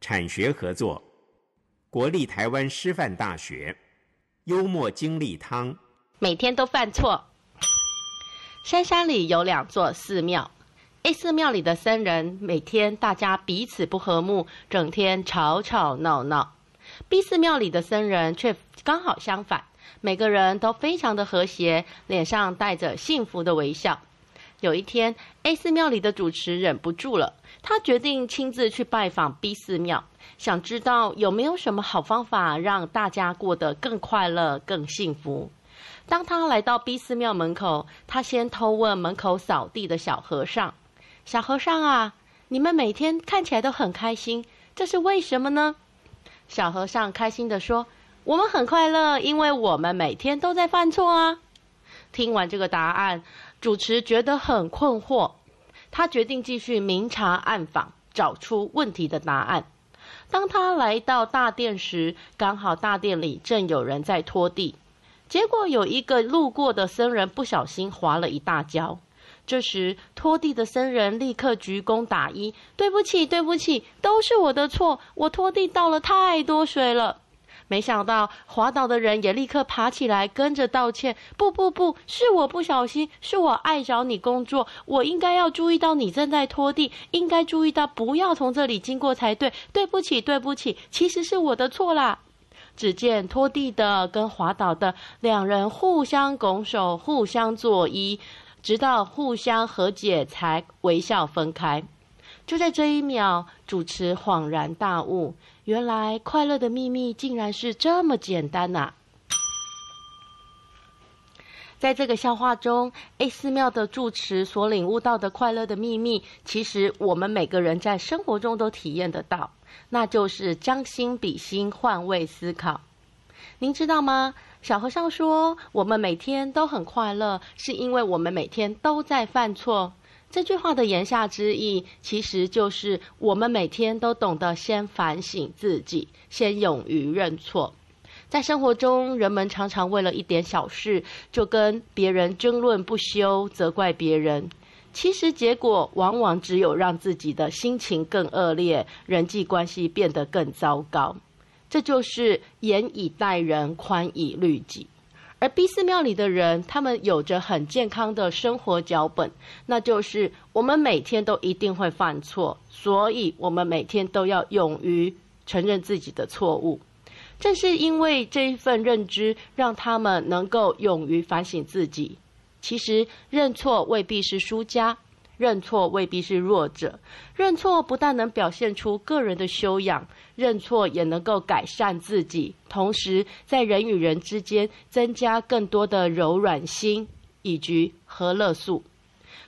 产学合作，国立台湾师范大学，幽默经历汤，每天都犯错。深山里有两座寺庙，A 寺庙里的僧人每天大家彼此不和睦，整天吵吵闹闹；B 寺庙里的僧人却刚好相反，每个人都非常的和谐，脸上带着幸福的微笑。有一天，A 寺庙里的主持忍不住了，他决定亲自去拜访 B 寺庙，想知道有没有什么好方法让大家过得更快乐、更幸福。当他来到 B 寺庙门口，他先偷问门口扫地的小和尚：“小和尚啊，你们每天看起来都很开心，这是为什么呢？”小和尚开心地说：“我们很快乐，因为我们每天都在犯错啊。”听完这个答案，主持觉得很困惑，他决定继续明察暗访，找出问题的答案。当他来到大殿时，刚好大殿里正有人在拖地，结果有一个路过的僧人不小心滑了一大跤。这时，拖地的僧人立刻鞠躬打揖：“对不起，对不起，都是我的错，我拖地倒了太多水了。”没想到滑倒的人也立刻爬起来，跟着道歉：“不不不，是我不小心，是我碍着你工作，我应该要注意到你正在拖地，应该注意到不要从这里经过才对。对不起，对不起，其实是我的错啦。”只见拖地的跟滑倒的两人互相拱手，互相作揖，直到互相和解，才微笑分开。就在这一秒，主持恍然大悟。原来快乐的秘密竟然是这么简单呐、啊！在这个笑话中，A 寺庙的住持所领悟到的快乐的秘密，其实我们每个人在生活中都体验得到，那就是将心比心，换位思考。您知道吗？小和尚说，我们每天都很快乐，是因为我们每天都在犯错。这句话的言下之意，其实就是我们每天都懂得先反省自己，先勇于认错。在生活中，人们常常为了一点小事就跟别人争论不休，责怪别人。其实结果往往只有让自己的心情更恶劣，人际关系变得更糟糕。这就是严以待人，宽以律己。而 B 寺庙里的人，他们有着很健康的生活脚本，那就是我们每天都一定会犯错，所以我们每天都要勇于承认自己的错误。正是因为这一份认知，让他们能够勇于反省自己。其实认错未必是输家。认错未必是弱者，认错不但能表现出个人的修养，认错也能够改善自己，同时在人与人之间增加更多的柔软心以及和乐素。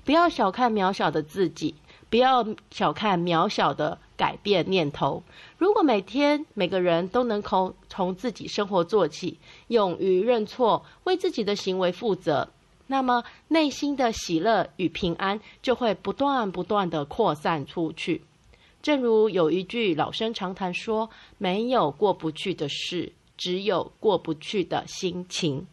不要小看渺小的自己，不要小看渺小的改变念头。如果每天每个人都能从从自己生活做起，勇于认错，为自己的行为负责。那么，内心的喜乐与平安就会不断不断的扩散出去。正如有一句老生常谈说：“没有过不去的事，只有过不去的心情。”